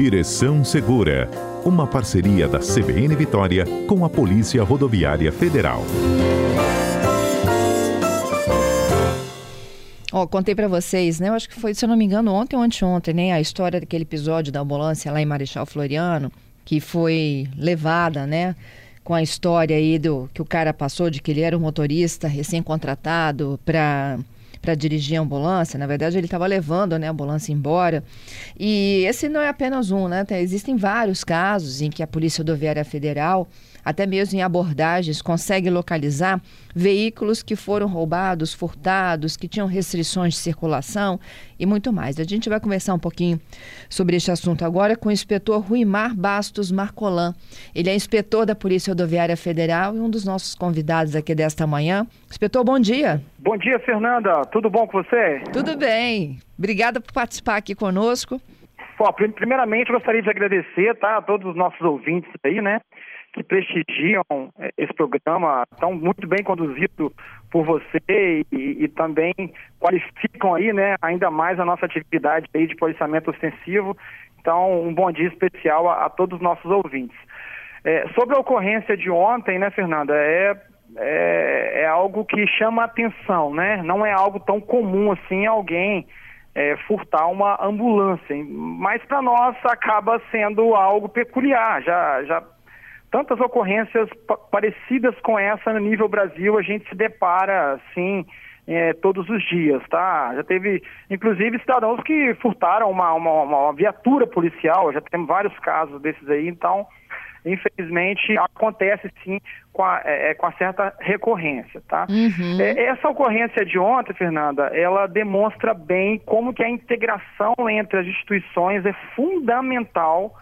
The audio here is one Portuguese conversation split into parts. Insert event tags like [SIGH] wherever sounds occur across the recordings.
Direção Segura, uma parceria da CBN Vitória com a Polícia Rodoviária Federal. Ó, oh, contei para vocês, né? Eu acho que foi, se eu não me engano, ontem ou anteontem, né? A história daquele episódio da ambulância lá em Marechal Floriano, que foi levada, né? Com a história aí do que o cara passou de que ele era um motorista recém-contratado para para dirigir a ambulância. Na verdade, ele estava levando né, a ambulância embora. E esse não é apenas um, né? Existem vários casos em que a Polícia Rodoviária Federal até mesmo em abordagens, consegue localizar veículos que foram roubados, furtados, que tinham restrições de circulação e muito mais. A gente vai conversar um pouquinho sobre este assunto agora com o inspetor Ruimar Bastos Marcolan. Ele é inspetor da Polícia Rodoviária Federal e um dos nossos convidados aqui desta manhã. Inspetor, bom dia. Bom dia, Fernanda. Tudo bom com você? Tudo bem. Obrigada por participar aqui conosco. Bom, primeiramente, gostaria de agradecer tá, a todos os nossos ouvintes aí, né? Que prestigiam é, esse programa, tão muito bem conduzido por você e, e, também qualificam aí, né, ainda mais a nossa atividade aí de policiamento ostensivo. Então, um bom dia especial a, a todos os nossos ouvintes. É, sobre a ocorrência de ontem, né, Fernanda, é, é, é, algo que chama atenção, né? Não é algo tão comum assim alguém é, furtar uma ambulância, mas para nós acaba sendo algo peculiar. Já, já tantas ocorrências parecidas com essa no nível Brasil a gente se depara assim é, todos os dias, tá? Já teve, inclusive, cidadãos que furtaram uma, uma, uma viatura policial, já temos vários casos desses aí, então, infelizmente, acontece sim com a, é, é com a certa recorrência, tá? Uhum. É, essa ocorrência de ontem, Fernanda, ela demonstra bem como que a integração entre as instituições é fundamental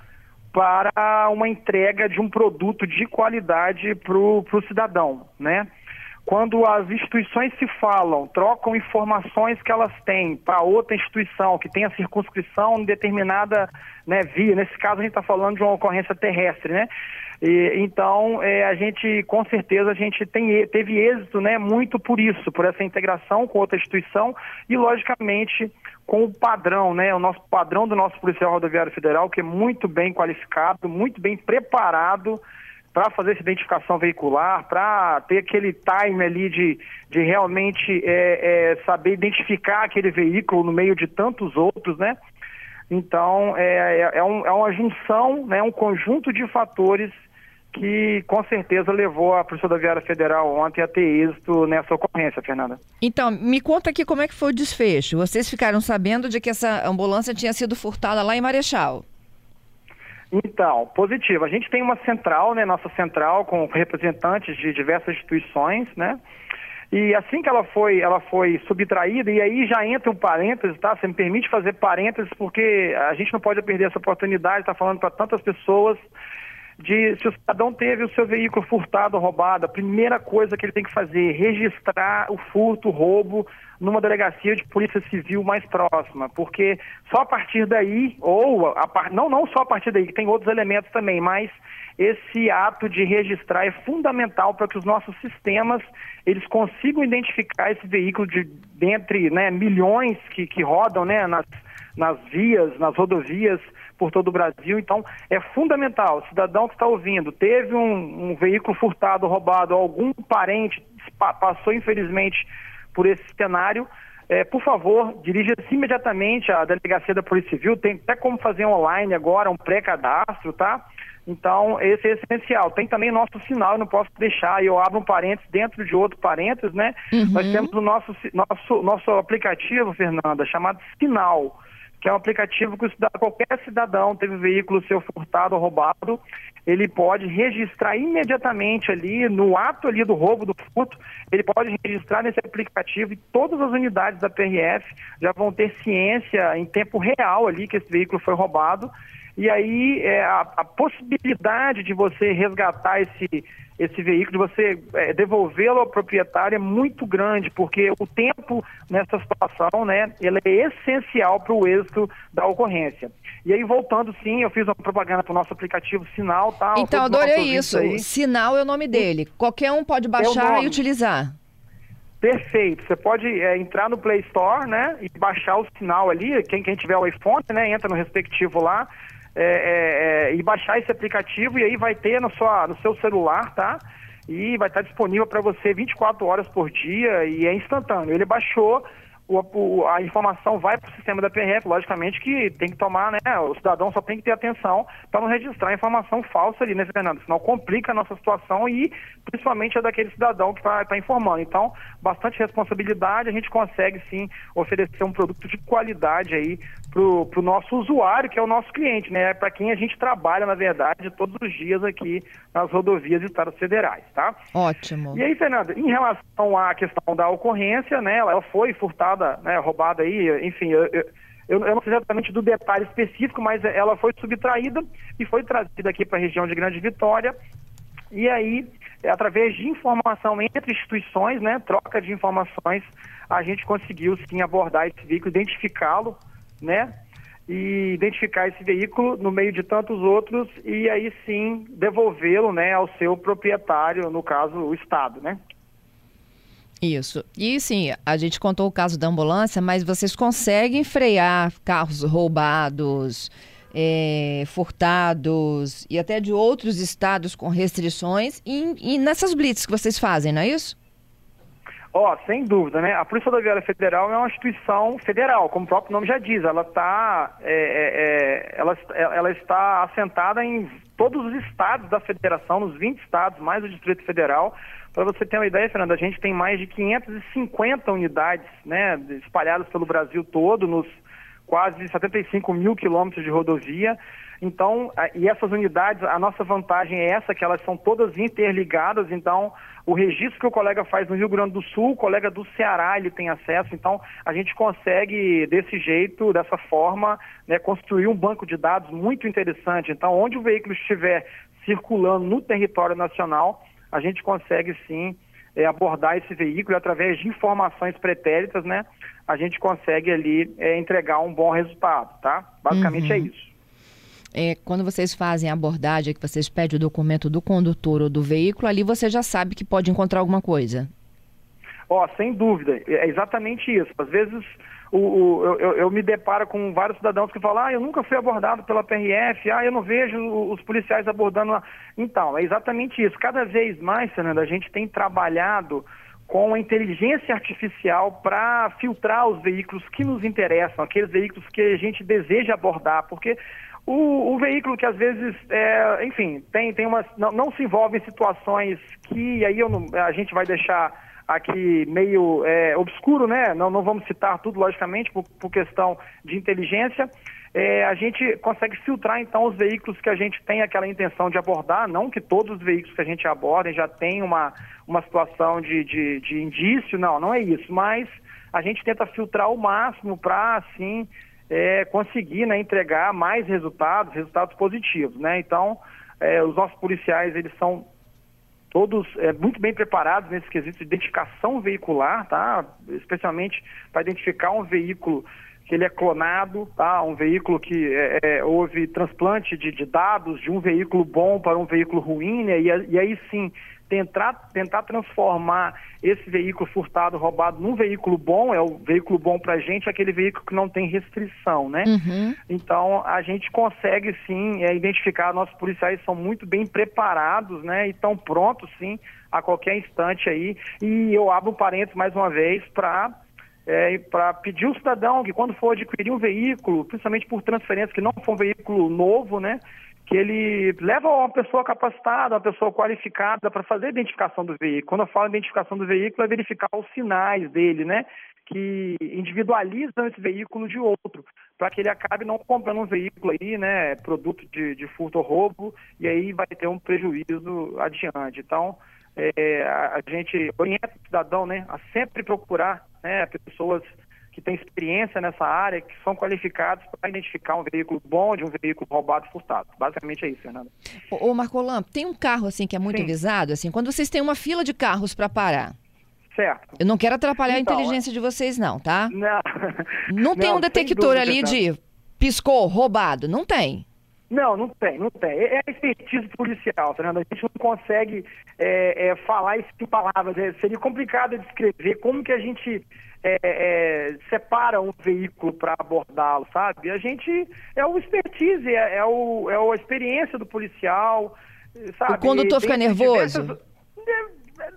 para uma entrega de um produto de qualidade para o cidadão, né? Quando as instituições se falam, trocam informações que elas têm para outra instituição que tem a circunscrição em determinada né, via, nesse caso a gente está falando de uma ocorrência terrestre, né? E, então, é, a gente, com certeza, a gente tem, teve êxito né, muito por isso, por essa integração com outra instituição e, logicamente, com o padrão, né, o nosso padrão do nosso policial rodoviário federal, que é muito bem qualificado, muito bem preparado para fazer essa identificação veicular, para ter aquele time ali de, de realmente é, é, saber identificar aquele veículo no meio de tantos outros, né? Então, é, é, é, um, é uma junção, né, um conjunto de fatores que com certeza levou a Polícia Rodoviária Federal ontem a ter êxito nessa ocorrência, Fernanda. Então, me conta aqui como é que foi o desfecho. Vocês ficaram sabendo de que essa ambulância tinha sido furtada lá em Marechal? Então, positivo. A gente tem uma central, né, nossa central com representantes de diversas instituições, né? E assim que ela foi, ela foi subtraída, e aí já entra um parênteses, tá? Você me permite fazer parênteses, porque a gente não pode perder essa oportunidade, está falando para tantas pessoas de se o cidadão teve o seu veículo furtado ou roubado, a primeira coisa que ele tem que fazer é registrar o furto, o roubo numa delegacia de polícia civil mais próxima, porque só a partir daí, ou a, não, não só a partir daí, que tem outros elementos também, mas esse ato de registrar é fundamental para que os nossos sistemas eles consigam identificar esse veículo de dentre né, milhões que, que rodam né, nas, nas vias, nas rodovias por todo o Brasil. Então, é fundamental, o cidadão que está ouvindo, teve um, um veículo furtado, roubado, algum parente passou, infelizmente, por esse cenário, é, por favor, dirija-se imediatamente à delegacia da Polícia Civil. Tem até como fazer online agora, um pré-cadastro, tá? Então, esse é essencial. Tem também nosso sinal, eu não posso deixar, eu abro um parênteses dentro de outro parênteses, né? Uhum. Nós temos o nosso, nosso, nosso aplicativo, Fernanda, chamado Sinal que é um aplicativo que qualquer cidadão teve o veículo seu furtado ou roubado, ele pode registrar imediatamente ali, no ato ali do roubo, do furto, ele pode registrar nesse aplicativo e todas as unidades da PRF já vão ter ciência em tempo real ali que esse veículo foi roubado. E aí é, a, a possibilidade de você resgatar esse esse veículo, de você é, devolvê-lo ao proprietário é muito grande, porque o tempo nessa situação, né, ele é essencial para o êxito da ocorrência. E aí, voltando, sim, eu fiz uma propaganda para o nosso aplicativo Sinal, tá? Então, adorei isso. Aí. Sinal é o nome dele. Qualquer um pode baixar é e utilizar. Perfeito. Você pode é, entrar no Play Store, né, e baixar o sinal ali. Quem, quem tiver o iPhone, né, entra no respectivo lá é, é, é, e baixar esse aplicativo e aí vai ter no, sua, no seu celular, tá? E vai estar disponível para você 24 horas por dia e é instantâneo. Ele baixou, o, a informação vai para o sistema da PRF, logicamente que tem que tomar, né? O cidadão só tem que ter atenção para não registrar informação falsa ali, né, Fernando? Senão complica a nossa situação e principalmente a daquele cidadão que está tá informando. Então, bastante responsabilidade, a gente consegue sim oferecer um produto de qualidade aí para o nosso usuário, que é o nosso cliente, né? Para quem a gente trabalha, na verdade, todos os dias aqui nas rodovias e estados federais, tá? Ótimo. E aí, Fernanda, em relação à questão da ocorrência, né? Ela foi furtada, né? Roubada aí, enfim, eu, eu eu, não sei exatamente do detalhe específico, mas ela foi subtraída e foi trazida aqui para a região de Grande Vitória. E aí, através de informação entre instituições, né, troca de informações, a gente conseguiu sim abordar esse veículo, identificá-lo né? E identificar esse veículo no meio de tantos outros e aí sim devolvê-lo, né, ao seu proprietário, no caso, o Estado, né? Isso. E sim, a gente contou o caso da ambulância, mas vocês conseguem frear carros roubados, é, furtados e até de outros estados com restrições e, e nessas blitz que vocês fazem, não é isso? Ó, oh, sem dúvida, né? A Polícia Rodoviária Federal é uma instituição federal, como o próprio nome já diz. Ela é, é, é ela, ela está assentada em todos os estados da federação, nos 20 estados, mais o Distrito Federal. Para você ter uma ideia, Fernanda, a gente tem mais de 550 unidades, né, espalhadas pelo Brasil todo, nos quase 75 mil quilômetros de rodovia. Então, e essas unidades, a nossa vantagem é essa, que elas são todas interligadas, então o registro que o colega faz no Rio Grande do Sul, o colega do Ceará ele tem acesso, então a gente consegue desse jeito, dessa forma, né, construir um banco de dados muito interessante. Então, onde o veículo estiver circulando no território nacional, a gente consegue sim é, abordar esse veículo através de informações pretéritas, né, a gente consegue ali é, entregar um bom resultado, tá? Basicamente é uhum. é isso é, quando vocês fazem a abordagem, que vocês pedem o documento do condutor ou do veículo, ali você já sabe que pode encontrar alguma coisa. Ó, oh, sem dúvida, é exatamente isso. Às vezes o, o, eu, eu, me deparo com vários cidadãos que falam, ah, eu nunca fui abordado pela PRF, ah, eu não vejo os policiais abordando. Então, é exatamente isso. Cada vez mais, Fernanda, a gente tem trabalhado com a inteligência artificial para filtrar os veículos que nos interessam, aqueles veículos que a gente deseja abordar, porque o, o, veículo que às vezes, é, enfim, tem, tem uma, não, não, se envolve em situações que aí não, a gente vai deixar aqui meio é, obscuro, né? Não, não vamos citar tudo, logicamente, por, por questão de inteligência. É, a gente consegue filtrar então os veículos que a gente tem aquela intenção de abordar, não que todos os veículos que a gente aborda já tem uma, uma situação de, de, de indício, não, não é isso, mas a gente tenta filtrar o máximo para, assim, é, conseguir né, entregar mais resultados, resultados positivos. Né? Então, é, os nossos policiais, eles são todos é, muito bem preparados nesse quesito de identificação veicular, tá? especialmente para identificar um veículo que ele é clonado, tá? um veículo que é, é, houve transplante de, de, dados de um veículo bom para um veículo ruim, né? e, e aí sim tentar, tentar transformar esse veículo furtado, roubado, num veículo bom, é o veículo bom para a gente, é aquele veículo que não tem restrição, né? Uhum. Então, a gente consegue sim é, identificar, nossos policiais são muito bem preparados, né? E estão prontos, sim, a qualquer instante aí. E eu abro um parênteses mais uma vez para é, para pedir ao cidadão que quando for adquirir um veículo, principalmente por transferência, que não for um veículo novo, né, que ele leva uma pessoa capacitada, uma pessoa qualificada para fazer a identificação do veículo. Quando eu falo identificação do veículo, é verificar os sinais dele, né? Que individualizam esse veículo de outro, para que ele acabe não comprando um veículo aí, né? Produto de, de furto ou roubo, e aí vai ter um prejuízo adiante. Então, é, a gente orienta o cidadão, né? A sempre procurar né, pessoas que têm experiência nessa área, que são qualificados para identificar um veículo bom de um veículo roubado furtado. Basicamente é isso, Fernanda. Ô, Marcolan, tem um carro assim que é muito Sim. avisado, assim, quando vocês têm uma fila de carros para parar. Certo. Eu não quero atrapalhar então, a inteligência de vocês, não, tá? [LAUGHS] Não. Não tem não, um detector ali de piscou, roubado. Não tem. Não, não tem, não tem. É, é expertise policial, Fernando. A gente não consegue é, é, falar isso em palavras. É, seria complicado descrever como que a gente é, é, separa um veículo para abordá-lo, sabe? A gente é o expertise, é, é, o, é a experiência do policial, sabe? O condutor fica nervoso? Diversas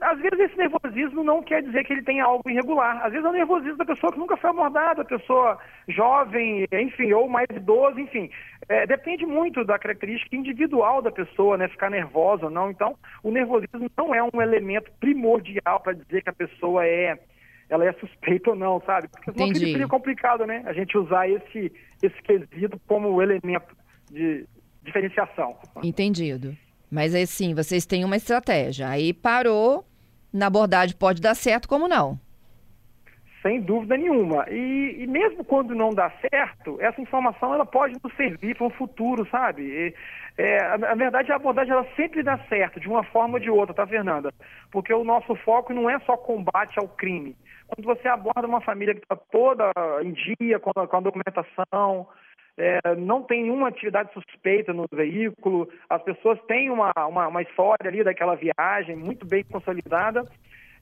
às vezes esse nervosismo não quer dizer que ele tem algo irregular. Às vezes é o nervosismo da pessoa que nunca foi abordada, a pessoa jovem, enfim, ou mais idoso, enfim. É, depende muito da característica individual da pessoa, né? Ficar nervosa ou não. Então, o nervosismo não é um elemento primordial para dizer que a pessoa é ela é suspeita ou não, sabe? Porque senão Entendi. seria complicado, né? A gente usar esse, esse quesito como elemento de diferenciação. Entendido. Mas aí sim, vocês têm uma estratégia. Aí parou, na abordagem pode dar certo, como não? Sem dúvida nenhuma. E, e, mesmo quando não dá certo, essa informação ela pode nos servir para um futuro, sabe? E, é, a, a, verdade, a abordagem ela sempre dá certo, de uma forma ou de outra, tá, Fernanda? Porque o nosso foco não é só combate ao crime. Quando você aborda uma família que está toda em dia com a, com a documentação, é, não tem nenhuma atividade suspeita no veículo, as pessoas têm uma, uma, uma história ali daquela viagem muito bem consolidada,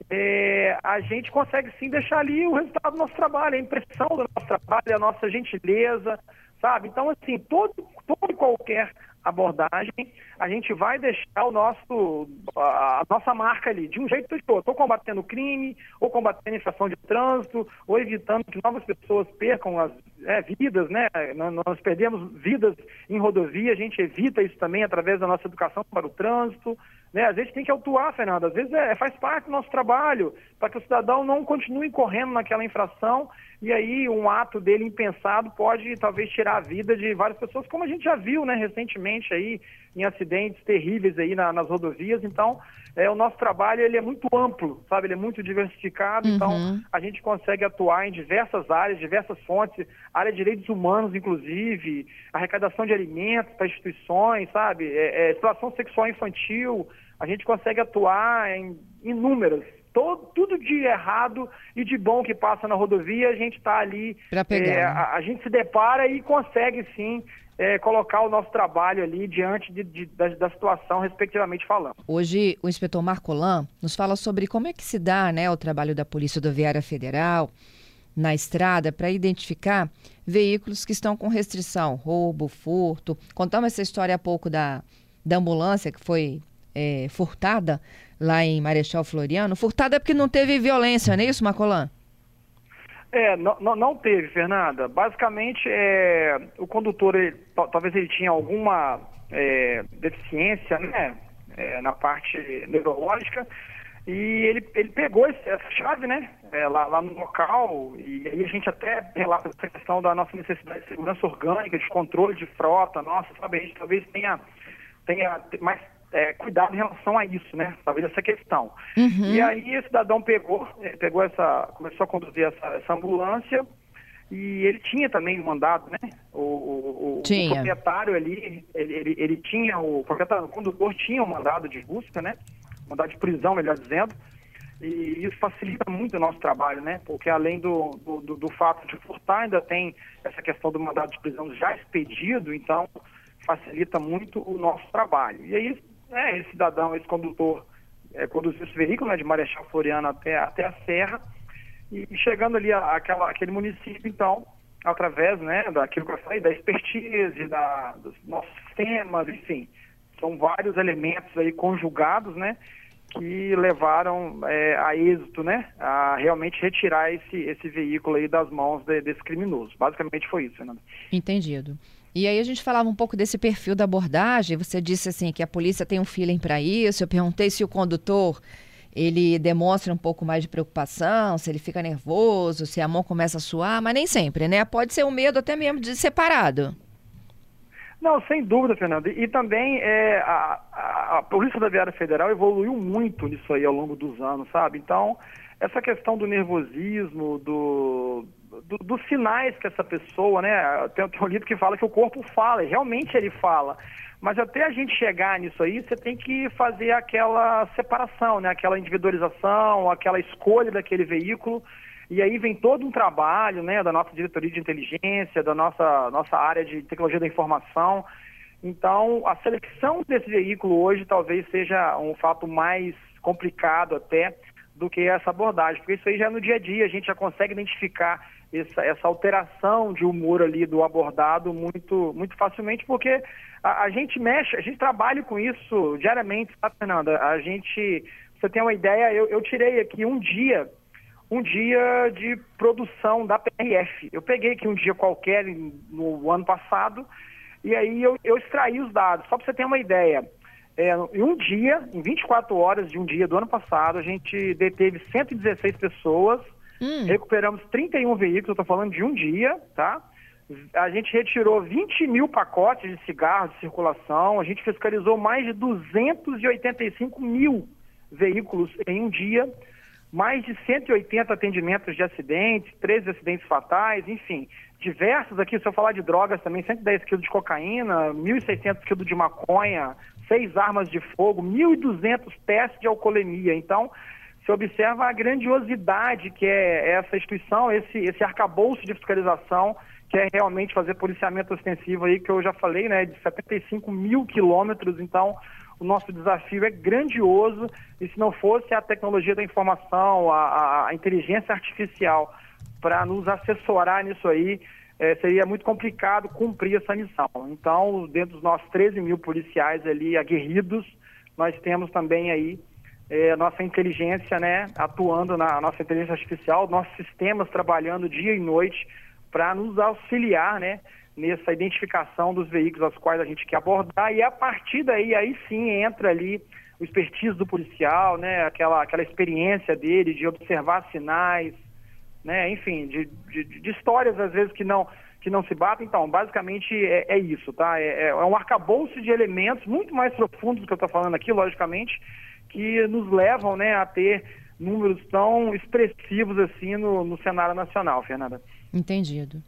é, a gente consegue sim deixar ali o resultado do nosso trabalho, a impressão do nosso trabalho, a nossa gentileza, sabe? Então, assim, todo, todo qualquer abordagem, a gente vai deixar o nosso, a nossa marca ali, de um jeito ou de outro, ou combatendo crime, ou combatendo infração de trânsito, ou evitando que novas pessoas percam as é, vidas, né? Nós perdemos vidas em rodovia, a gente evita isso também através da nossa educação para o trânsito, né? Às vezes tem que autuar, Fernando, às vezes é, faz parte do nosso trabalho, para que o cidadão não continue correndo naquela infração e aí um ato dele impensado pode talvez tirar a vida de várias pessoas, como a gente já viu, né, recentemente aí em acidentes terríveis aí na, nas rodovias. Então, é, o nosso trabalho ele é muito amplo, sabe? Ele é muito diversificado. Então, uhum. Então, a gente consegue atuar em diversas áreas, diversas fontes, área de direitos humanos, inclusive, arrecadação de alimentos para instituições, sabe? É, é, exploração sexual infantil. A gente consegue atuar em inúmeras todo, tudo de errado e de bom que passa na rodovia, a gente está ali. Pegar, é, a, a, gente se depara e consegue sim é, colocar o nosso trabalho ali diante de, de, da, da, situação, respectivamente falando. Hoje, o inspetor Marcolan nos fala sobre como é que se dá né, o trabalho da Polícia Rodoviária Federal na estrada para identificar veículos que estão com restrição, roubo, furto. Contamos essa história há pouco da, da ambulância que foi é, furtada lá em Marechal Floriano. Furtada é porque não teve violência, não é isso, Macolan? É, não, não teve, Fernanda. Basicamente, é, o condutor, ele, talvez ele tinha alguma é, deficiência né, é, na parte neurológica e ele, ele pegou esse, essa chave né, é, lá, lá, no local e aí a gente até relata essa questão da nossa necessidade de segurança orgânica, de controle de frota, nossa, sabe, a gente talvez tenha, tenha mais é, cuidado em relação a isso, né? Talvez essa questão. Uhum. E aí esse cidadão pegou, é, pegou essa, começou a conduzir essa, essa ambulância e ele tinha também um mandado, né? O, o, o, o proprietário ali, ele, ele, ele, tinha, o proprietário, o condutor tinha um mandado de busca, né? Mandado de prisão, melhor dizendo. E isso facilita muito o nosso trabalho, né? Porque além do, do, do fato de furtar, ainda tem essa questão do mandado de prisão já expedido, então facilita muito o nosso trabalho. E aí é, esse cidadão, esse condutor, é, conduziu esse veículo né, de Marechal Floriano até, até a Serra, e, e chegando ali àquela, àquele município, então, através né, daquilo que eu falei, da expertise, da, dos nossos sistemas, enfim, são vários elementos aí conjugados, né, que levaram é, a êxito, né, a realmente retirar esse, esse veículo aí das mãos de, desse criminoso. Basicamente foi isso, Fernanda. Entendido. E aí a gente falava um pouco desse perfil da abordagem. Você disse assim que a polícia tem um feeling para isso. Eu perguntei se o condutor ele demonstra um pouco mais de preocupação, se ele fica nervoso, se a mão começa a suar, mas nem sempre, né? Pode ser um medo até mesmo de separado. Não, sem dúvida, Fernando. E também é, a, a, a Polícia Federal evoluiu muito nisso aí ao longo dos anos, sabe? Então, essa questão do nervosismo, do, do, dos sinais que essa pessoa, né? Tem, tem um livro que fala que o corpo fala, e realmente ele fala. Mas até a gente chegar nisso aí, você tem que fazer aquela separação, né? Aquela individualização, aquela escolha daquele veículo. E aí vem todo um trabalho, né? Da nossa diretoria de inteligência, da nossa, nossa área de tecnologia da informação. Então, a seleção desse veículo hoje talvez seja um fato mais complicado até do que essa abordagem, porque isso aí já é no dia a dia, a gente já consegue identificar essa, essa alteração de humor ali do abordado muito, muito facilmente, porque a, a, gente mexe, a gente trabalha com isso diariamente, tá, Fernanda? A gente, você tem uma ideia, eu, eu tirei aqui um dia, um dia de produção da PRF. Eu peguei aqui um dia qualquer no ano passado, e aí eu, eu extraí os dados, só para você ter uma ideia. É, em um dia, em 24 horas de um dia do ano passado, a gente deteve 116 pessoas, hum. recuperamos 31 veículos, eu estou falando de um dia, tá? A gente retirou 20 mil pacotes de cigarros de circulação, a gente fiscalizou mais de 285 mil veículos em um dia, mais de 180 atendimentos de acidentes, 13 acidentes fatais, enfim, diversos aqui, se eu falar de drogas também, 110 quilos de cocaína, 1.600 quilos de maconha, seis armas de fogo, 1.200 testes de alcoolemia. Então, se observa a grandiosidade que é essa instituição, esse, esse arcabouço de fiscalização, que é realmente fazer policiamento ostensivo aí, que eu já falei, né, de 75 mil quilômetros. Então, o nosso desafio é grandioso e se não fosse a tecnologia da informação, a, a inteligência artificial para nos assessorar nisso aí, é, seria muito complicado cumprir essa missão. Então, dentro dos nossos 13 mil policiais ali aguerridos, nós temos também aí é, nossa inteligência, né, atuando na nossa inteligência artificial, nossos sistemas trabalhando dia e noite para nos auxiliar, né, nessa identificação dos veículos aos quais a gente quer abordar e a partir daí aí sim entra ali o expertise do policial, né, aquela aquela experiência dele de observar sinais, né? Enfim, de, de, de, histórias às vezes que não que não se batem. Então, basicamente é, é isso, tá? É, é, um arcabouço de elementos muito mais profundos do que eu estou falando aqui, logicamente, que nos levam, né, a ter números tão expressivos assim no, no cenário nacional, Fernanda. Entendido.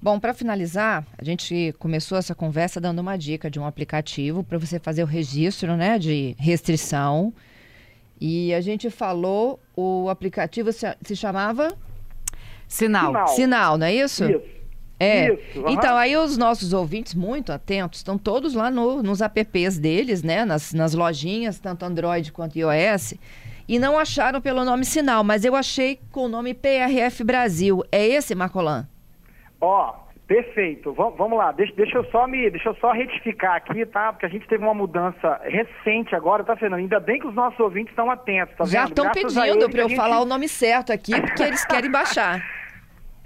Bom, para finalizar, a gente começou essa conversa dando uma dica de um aplicativo para você fazer o registro, né, de restrição. E a gente falou, o aplicativo se, se chamava Sinal. Sinal. Sinal, não é isso? Isso. É. Isso, uhum. Então, aí os nossos ouvintes, muito atentos, estão todos lá no, nos apps deles, né? Nas, nas lojinhas, tanto Android quanto iOS. E não acharam pelo nome Sinal, mas eu achei com o nome PRF Brasil. É esse, Marcolan? Ó, Perfeito. vamos lá. Deixa, deixa, eu só me, deixa eu só retificar aqui, tá? Porque a gente teve uma mudança recente agora, tá, Fernando? Ainda bem que os nossos ouvintes estão atentos, tá Já estão pedindo para eu gente... falar o nome certo aqui, porque eles querem baixar. [LAUGHS]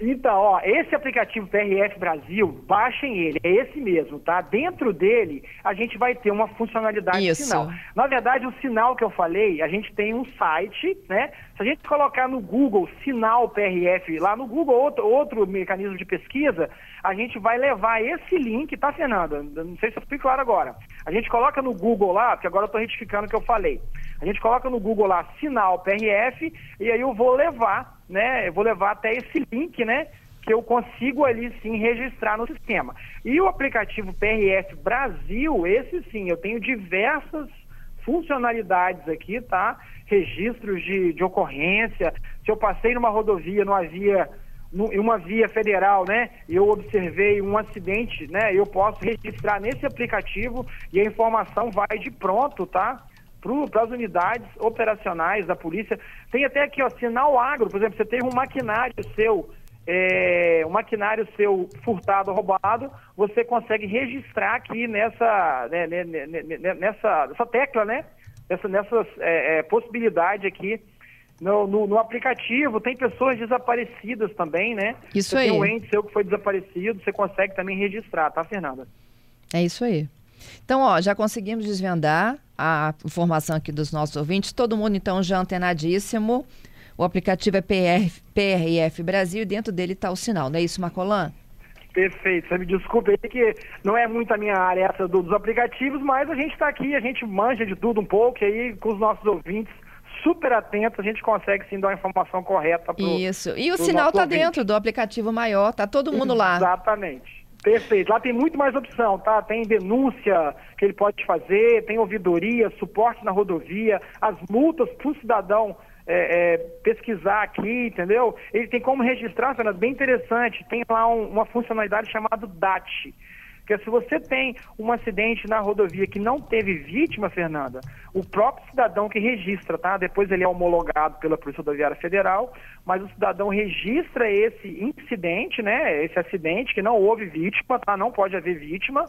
Então, ó, esse aplicativo PRF Brasil, baixem ele, é esse mesmo, tá? Dentro dele, a gente vai ter uma funcionalidade Isso. de sinal. Na verdade, o sinal que eu falei, a gente tem um site, né? Se a gente colocar no Google sinal PRF, lá no Google, outro, outro mecanismo de pesquisa, a gente vai levar esse link, tá, Fernanda? Não sei se eu fui claro agora. A gente coloca no Google lá, porque agora eu estou retificando o que eu falei. A gente coloca no Google lá sinal PRF e aí eu vou levar, né? Eu vou levar até esse link, né? Que eu consigo ali sim registrar no sistema. E o aplicativo PRF Brasil, esse sim, eu tenho diversas funcionalidades aqui, tá? Registros de, de ocorrência. Se eu passei numa rodovia, não havia em uma via federal, né, eu observei um acidente, né, eu posso registrar nesse aplicativo e a informação vai de pronto, tá? Para as unidades operacionais da polícia. Tem até aqui, ó, sinal agro, por exemplo, você tem um maquinário seu, é, um maquinário seu furtado, roubado, você consegue registrar aqui nessa, né, né, né, nessa, nessa tecla, né? Nessa, nessas é, é, possibilidade aqui no, no, no, aplicativo tem pessoas desaparecidas também, né? Isso você aí. Tem um ente seu que foi desaparecido, você consegue também registrar, tá, Fernanda? É isso aí. Então, ó, já conseguimos desvendar a informação aqui dos nossos ouvintes. Todo mundo, então, já antenadíssimo. O aplicativo é PR, PRF Brasil e dentro dele está o sinal, não é isso, Marcolan? Perfeito. Você me desculpe aí que não é muito a minha área essa do, dos aplicativos, mas a gente está aqui, a gente manja de tudo um pouco, e aí com os nossos ouvintes super atento, a gente consegue sim dar a informação correta para Isso. E o sinal está dentro do aplicativo maior, tá todo mundo lá. Exatamente. Perfeito. Lá tem muito mais opção, tá? Tem denúncia que ele pode fazer, tem ouvidoria, suporte na rodovia, as multas para o cidadão é, é, pesquisar aqui, entendeu? Ele tem como registrar, Fernando, bem interessante. Tem lá um, uma funcionalidade chamada DAT, Porque se você tem um acidente na rodovia que não teve vítima, Fernanda, o próprio cidadão que registra, tá? Depois ele é homologado pela Polícia Rodoviária Federal, mas o cidadão registra esse incidente, né? Esse acidente que não houve vítima, tá? Não pode haver vítima,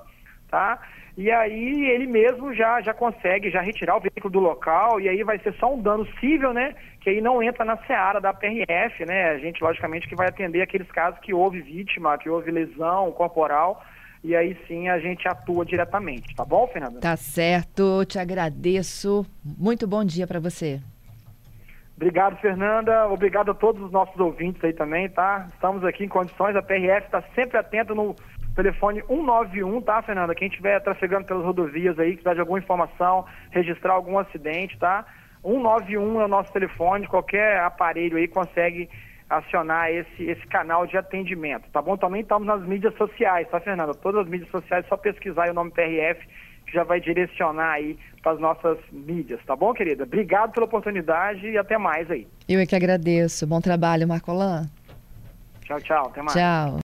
tá? E aí ele mesmo já, já consegue já retirar o veículo do local e aí vai ser só um dano civil, né? Que aí não entra na seara da PRF, né? A gente, logicamente, que vai atender aqueles casos que houve vítima, que houve lesão corporal, e aí sim a gente atua diretamente, tá bom, Fernanda? Tá certo, te agradeço. Muito bom dia para você. Obrigado, Fernanda. Obrigado a todos os nossos ouvintes aí também, tá? Estamos aqui em condições, a PRF está sempre atenta no telefone 191, tá, Fernanda? Quem estiver trafegando pelas rodovias aí, quiser de alguma informação, registrar algum acidente, tá? 191 é o nosso telefone, qualquer aparelho aí consegue acionar esse, esse canal de atendimento, tá bom? Também estamos nas mídias sociais, tá, Fernanda? Todas as mídias sociais, só pesquisar o nome PRF, que já vai direcionar aí para as nossas mídias, tá bom, querida? Obrigado pela oportunidade e até mais aí. Eu é que agradeço. Bom trabalho, Marcolan. Tchau, tchau. Até mais. Tchau.